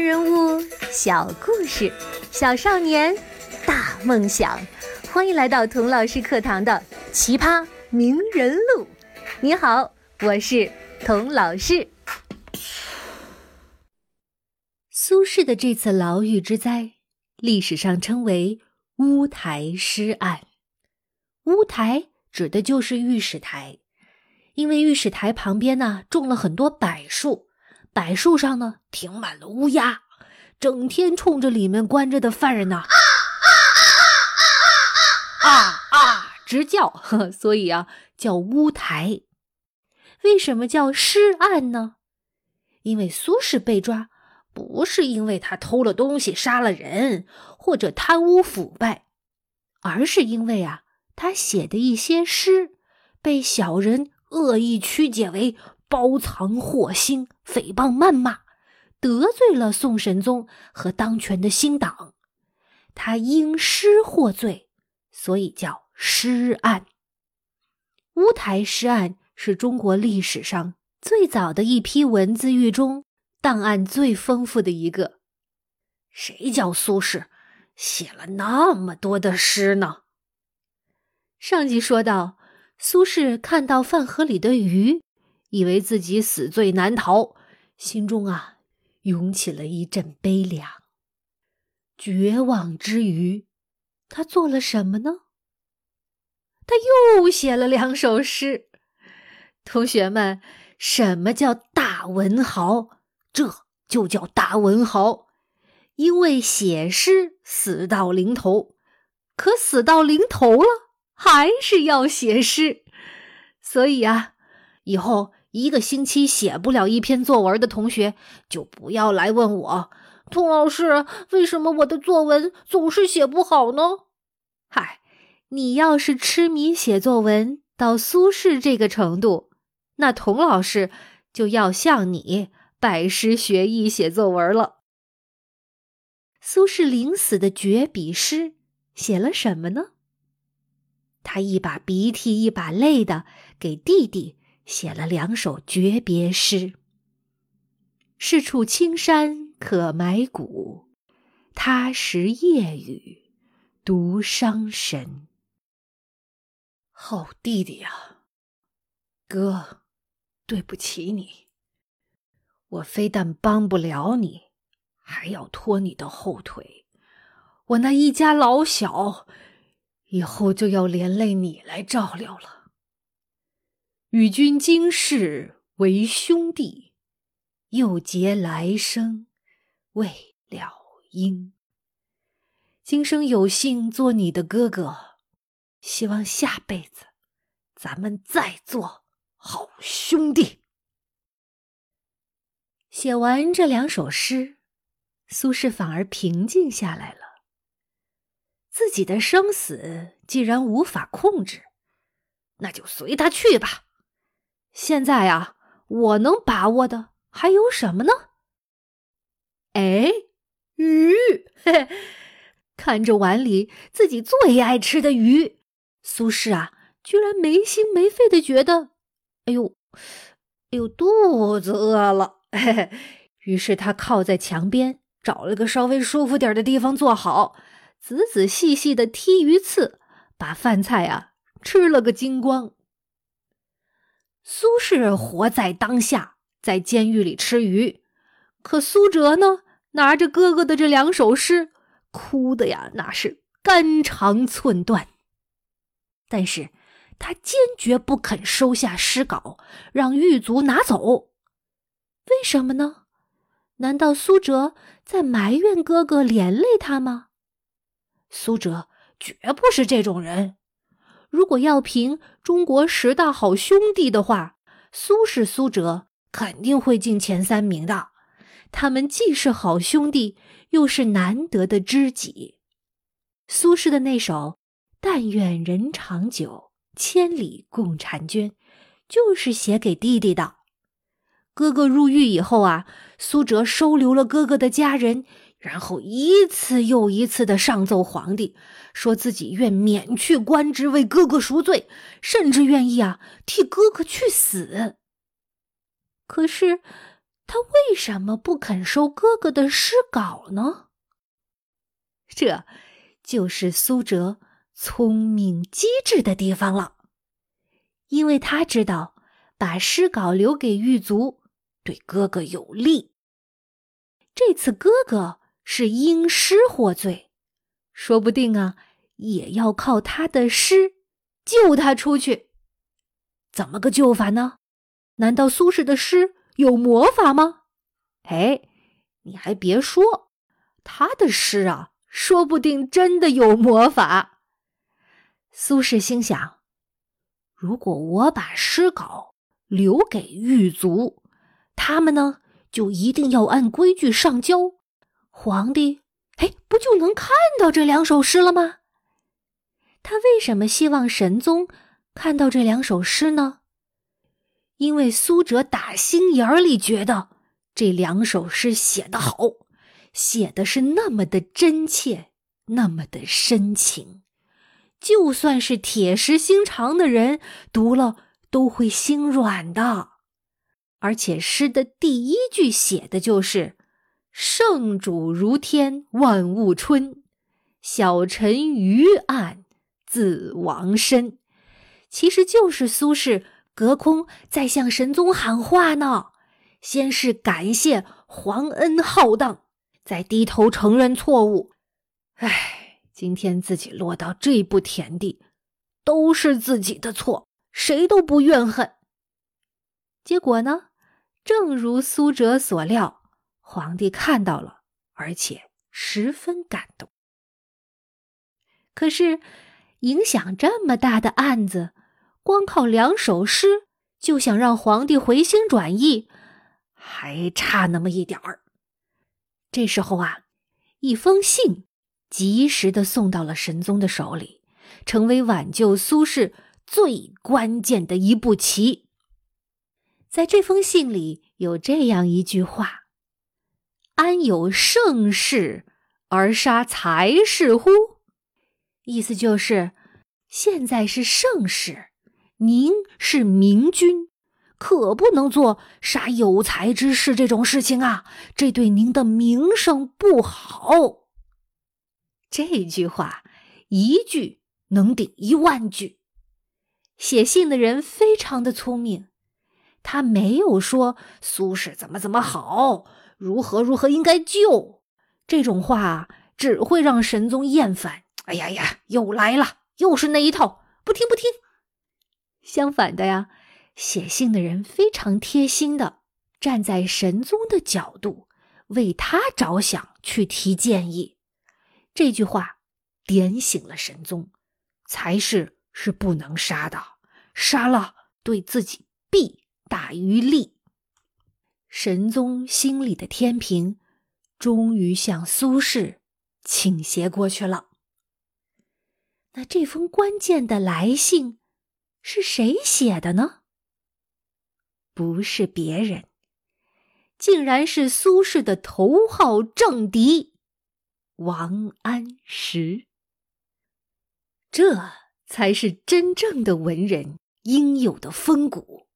人物，小故事，小少年，大梦想。欢迎来到童老师课堂的《奇葩名人录》。你好，我是童老师。苏轼的这次牢狱之灾，历史上称为乌台诗案。乌台指的就是御史台，因为御史台旁边呢种了很多柏树，柏树上呢停满了乌鸦，整天冲着里面关着的犯人呢啊啊啊啊啊啊啊啊直叫呵，所以啊叫乌台。为什么叫诗案呢？因为苏轼被抓。不是因为他偷了东西、杀了人或者贪污腐败，而是因为啊，他写的一些诗被小人恶意曲解为包藏祸心、诽谤谩骂，得罪了宋神宗和当权的新党，他因诗获罪，所以叫诗案。乌台诗案是中国历史上最早的一批文字狱中。档案最丰富的一个，谁叫苏轼写了那么多的诗呢？上集说到，苏轼看到饭盒里的鱼，以为自己死罪难逃，心中啊涌起了一阵悲凉。绝望之余，他做了什么呢？他又写了两首诗。同学们，什么叫大文豪？这就叫大文豪，因为写诗死到临头，可死到临头了，还是要写诗。所以啊，以后一个星期写不了一篇作文的同学，就不要来问我，童老师，为什么我的作文总是写不好呢？嗨，你要是痴迷写作文到苏轼这个程度，那童老师就要向你。拜师学艺写作文了。苏轼临死的绝笔诗写了什么呢？他一把鼻涕一把泪的给弟弟写了两首诀别诗：“是处青山可埋骨，他时夜雨独伤神。”好弟弟呀，哥，对不起你。我非但帮不了你，还要拖你的后腿。我那一家老小，以后就要连累你来照料了。与君今世为兄弟，又结来生未了因。今生有幸做你的哥哥，希望下辈子咱们再做好兄弟。写完这两首诗，苏轼反而平静下来了。自己的生死既然无法控制，那就随他去吧。现在啊，我能把握的还有什么呢？哎，鱼！嘿嘿，看着碗里自己最爱吃的鱼，苏轼啊，居然没心没肺的觉得，哎呦，哎呦，肚子饿了。嘿嘿，于是他靠在墙边，找了个稍微舒服点的地方坐好，仔仔细细的剔鱼刺，把饭菜啊吃了个精光。苏轼活在当下，在监狱里吃鱼，可苏辙呢，拿着哥哥的这两首诗，哭的呀那是肝肠寸断。但是他坚决不肯收下诗稿，让狱卒拿走。为什么呢？难道苏辙在埋怨哥哥连累他吗？苏辙绝不是这种人。如果要评中国十大好兄弟的话，苏轼、苏辙肯定会进前三名的。他们既是好兄弟，又是难得的知己。苏轼的那首“但愿人长久，千里共婵娟”，就是写给弟弟的。哥哥入狱以后啊，苏辙收留了哥哥的家人，然后一次又一次的上奏皇帝，说自己愿免去官职为哥哥赎罪，甚至愿意啊替哥哥去死。可是，他为什么不肯收哥哥的诗稿呢？这就是苏哲聪明机智的地方了，因为他知道把诗稿留给狱卒对哥哥有利。这次哥哥是因诗获罪，说不定啊，也要靠他的诗救他出去。怎么个救法呢？难道苏轼的诗有魔法吗？哎，你还别说，他的诗啊，说不定真的有魔法。苏轼心想：如果我把诗稿留给狱卒，他们呢，就一定要按规矩上交。皇帝，哎，不就能看到这两首诗了吗？他为什么希望神宗？看到这两首诗呢，因为苏辙打心眼里觉得这两首诗写得好，写的是那么的真切，那么的深情，就算是铁石心肠的人读了都会心软的。而且诗的第一句写的就是“圣主如天，万物春，小臣愚暗，自亡身”。其实就是苏轼隔空在向神宗喊话呢，先是感谢皇恩浩荡，再低头承认错误。唉，今天自己落到这步田地，都是自己的错，谁都不怨恨。结果呢，正如苏辙所料，皇帝看到了，而且十分感动。可是，影响这么大的案子。光靠两首诗就想让皇帝回心转意，还差那么一点儿。这时候啊，一封信及时的送到了神宗的手里，成为挽救苏轼最关键的一步棋。在这封信里有这样一句话：“安有盛世而杀才士乎？”意思就是，现在是盛世。您是明君，可不能做杀有才之士这种事情啊！这对您的名声不好。这句话一句能顶一万句。写信的人非常的聪明，他没有说苏轼怎么怎么好，如何如何应该救。这种话只会让神宗厌烦。哎呀呀，又来了，又是那一套，不听不听。相反的呀，写信的人非常贴心的站在神宗的角度为他着想去提建议。这句话点醒了神宗，才是是不能杀的，杀了对自己弊大于利。神宗心里的天平终于向苏轼倾斜过去了。那这封关键的来信。是谁写的呢？不是别人，竟然是苏轼的头号政敌王安石。这才是真正的文人应有的风骨。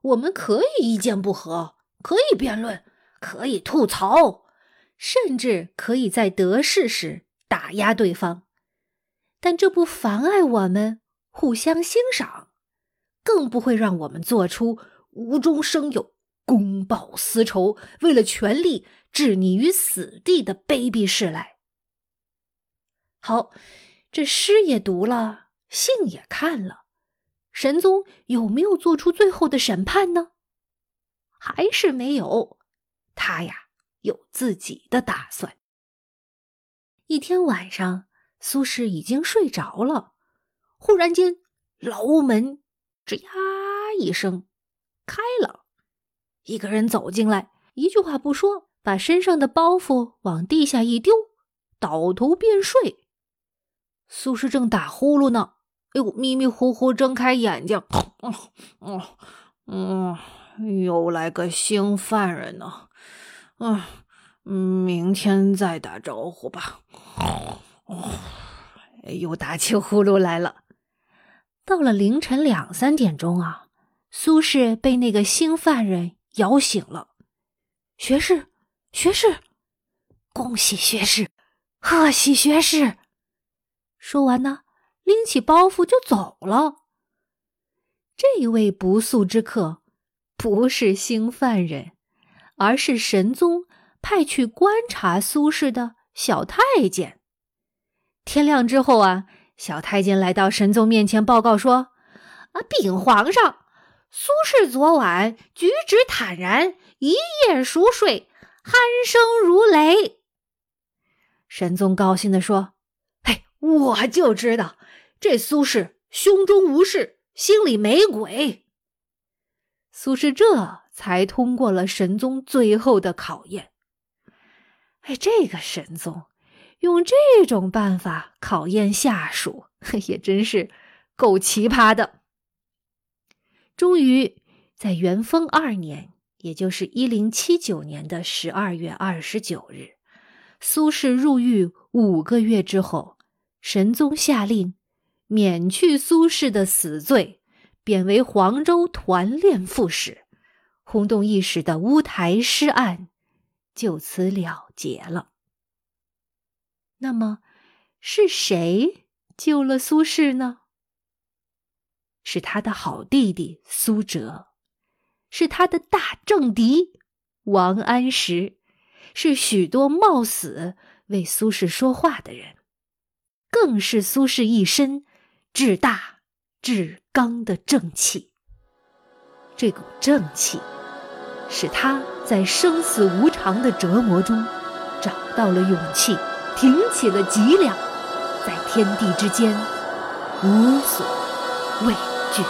我们可以意见不合，可以辩论，可以吐槽，甚至可以在得势时打压对方，但这不妨碍我们。互相欣赏，更不会让我们做出无中生有、公报私仇、为了权力置你于死地的卑鄙事来。好，这诗也读了，信也看了，神宗有没有做出最后的审判呢？还是没有？他呀，有自己的打算。一天晚上，苏轼已经睡着了。忽然间，牢门吱呀一声开了，一个人走进来，一句话不说，把身上的包袱往地下一丢，倒头便睡。苏轼正打呼噜呢，哎呦，迷迷糊糊睁开眼睛，嗯嗯嗯，又来个新犯人呢，嗯，明天再打招呼吧。哦，又打起呼噜来了。到了凌晨两三点钟啊，苏轼被那个新犯人摇醒了，学士，学士，恭喜学士，贺喜学士！说完呢，拎起包袱就走了。这位不速之客，不是新犯人，而是神宗派去观察苏轼的小太监。天亮之后啊，小太监来到神宗面前报告说：“啊，禀皇上。”苏轼昨晚举止坦然，一夜熟睡，鼾声如雷。神宗高兴地说：“嘿，我就知道这苏轼胸中无事，心里没鬼。”苏轼这才通过了神宗最后的考验。哎，这个神宗用这种办法考验下属，也真是够奇葩的。终于，在元丰二年，也就是一零七九年的十二月二十九日，苏轼入狱五个月之后，神宗下令免去苏轼的死罪，贬为黄州团练副使，轰动一时的乌台诗案就此了结了。那么，是谁救了苏轼呢？是他的好弟弟苏辙，是他的大政敌王安石，是许多冒死为苏轼说话的人，更是苏轼一身至大至刚的正气。这股正气使他在生死无常的折磨中找到了勇气挺起了脊梁在天地之间无所畏惧。